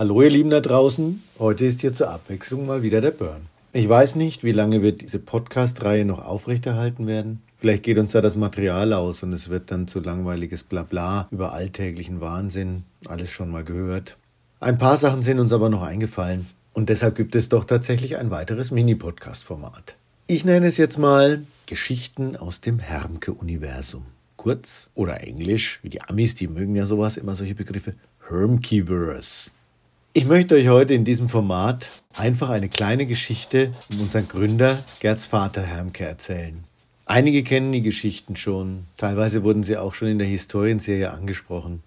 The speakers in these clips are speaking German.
Hallo ihr Lieben da draußen, heute ist hier zur Abwechslung mal wieder der Burn. Ich weiß nicht, wie lange wir diese Podcast-Reihe noch aufrechterhalten werden. Vielleicht geht uns da das Material aus und es wird dann zu langweiliges Blabla über alltäglichen Wahnsinn, alles schon mal gehört. Ein paar Sachen sind uns aber noch eingefallen und deshalb gibt es doch tatsächlich ein weiteres Mini-Podcast-Format. Ich nenne es jetzt mal Geschichten aus dem Hermke-Universum. Kurz oder Englisch, wie die Amis, die mögen ja sowas, immer solche Begriffe, Hermkeverse. Ich möchte euch heute in diesem Format einfach eine kleine Geschichte um unseren Gründer Gerds Vater Hermke erzählen. Einige kennen die Geschichten schon, teilweise wurden sie auch schon in der Historienserie angesprochen.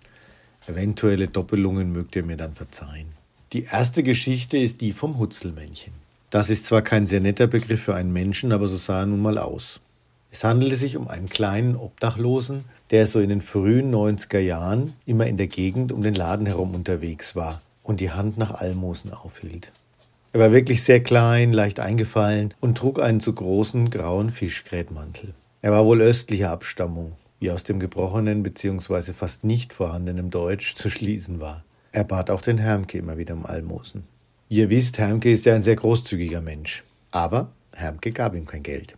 Eventuelle Doppelungen mögt ihr mir dann verzeihen. Die erste Geschichte ist die vom Hutzelmännchen. Das ist zwar kein sehr netter Begriff für einen Menschen, aber so sah er nun mal aus. Es handelte sich um einen kleinen Obdachlosen, der so in den frühen 90er Jahren immer in der Gegend um den Laden herum unterwegs war und die Hand nach Almosen aufhielt. Er war wirklich sehr klein, leicht eingefallen und trug einen zu großen grauen Fischgrätmantel. Er war wohl östlicher Abstammung, wie aus dem gebrochenen bzw. fast nicht vorhandenen Deutsch zu schließen war. Er bat auch den Hermke immer wieder um Almosen. Ihr wisst, Hermke ist ja ein sehr großzügiger Mensch. Aber Hermke gab ihm kein Geld.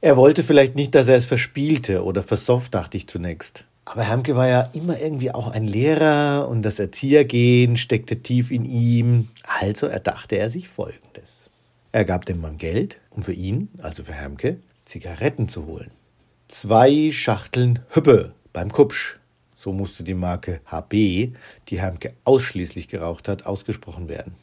Er wollte vielleicht nicht, dass er es verspielte oder versofft, dachte ich zunächst. Aber Hermke war ja immer irgendwie auch ein Lehrer und das Erziehergehen steckte tief in ihm. Also erdachte er sich Folgendes. Er gab dem Mann Geld, um für ihn, also für Hermke, Zigaretten zu holen. Zwei Schachteln Hüppe beim Kupsch. So musste die Marke HB, die Hermke ausschließlich geraucht hat, ausgesprochen werden.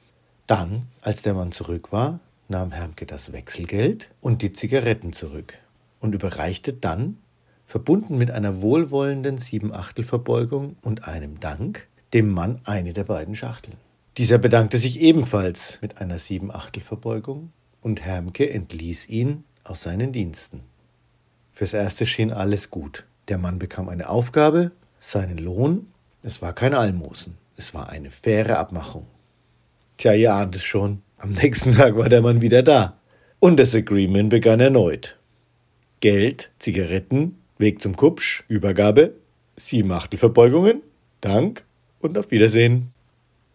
Dann, als der Mann zurück war, nahm Hermke das Wechselgeld und die Zigaretten zurück und überreichte dann verbunden mit einer wohlwollenden Siebenachtelverbeugung und einem Dank, dem Mann eine der beiden Schachteln. Dieser bedankte sich ebenfalls mit einer Siebenachtelverbeugung und Hermke entließ ihn aus seinen Diensten. Fürs Erste schien alles gut. Der Mann bekam eine Aufgabe, seinen Lohn. Es war kein Almosen, es war eine faire Abmachung. Tja, ihr ahnt es schon. Am nächsten Tag war der Mann wieder da. Und das Agreement begann erneut. Geld, Zigaretten, Weg zum Kupsch, Übergabe, sieben Achtelverbeugungen, Dank und auf Wiedersehen.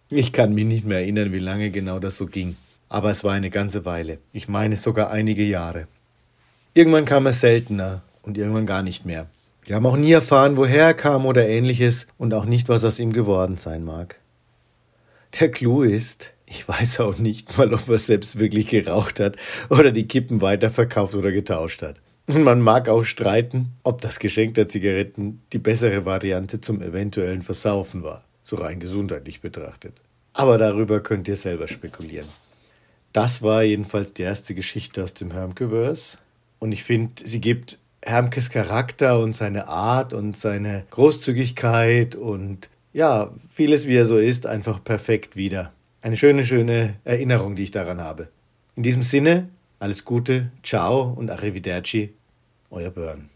Ich kann mich nicht mehr erinnern, wie lange genau das so ging, aber es war eine ganze Weile. Ich meine sogar einige Jahre. Irgendwann kam es seltener und irgendwann gar nicht mehr. Wir haben auch nie erfahren, woher er kam oder ähnliches und auch nicht, was aus ihm geworden sein mag. Der Clou ist, ich weiß auch nicht mal, ob er selbst wirklich geraucht hat oder die Kippen weiterverkauft oder getauscht hat. Man mag auch streiten, ob das Geschenk der Zigaretten die bessere Variante zum eventuellen Versaufen war, so rein gesundheitlich betrachtet. Aber darüber könnt ihr selber spekulieren. Das war jedenfalls die erste Geschichte aus dem Hermkeverse. Und ich finde, sie gibt Hermkes Charakter und seine Art und seine Großzügigkeit und ja, vieles wie er so ist, einfach perfekt wieder. Eine schöne, schöne Erinnerung, die ich daran habe. In diesem Sinne, alles Gute, ciao und arrivederci euer Burn.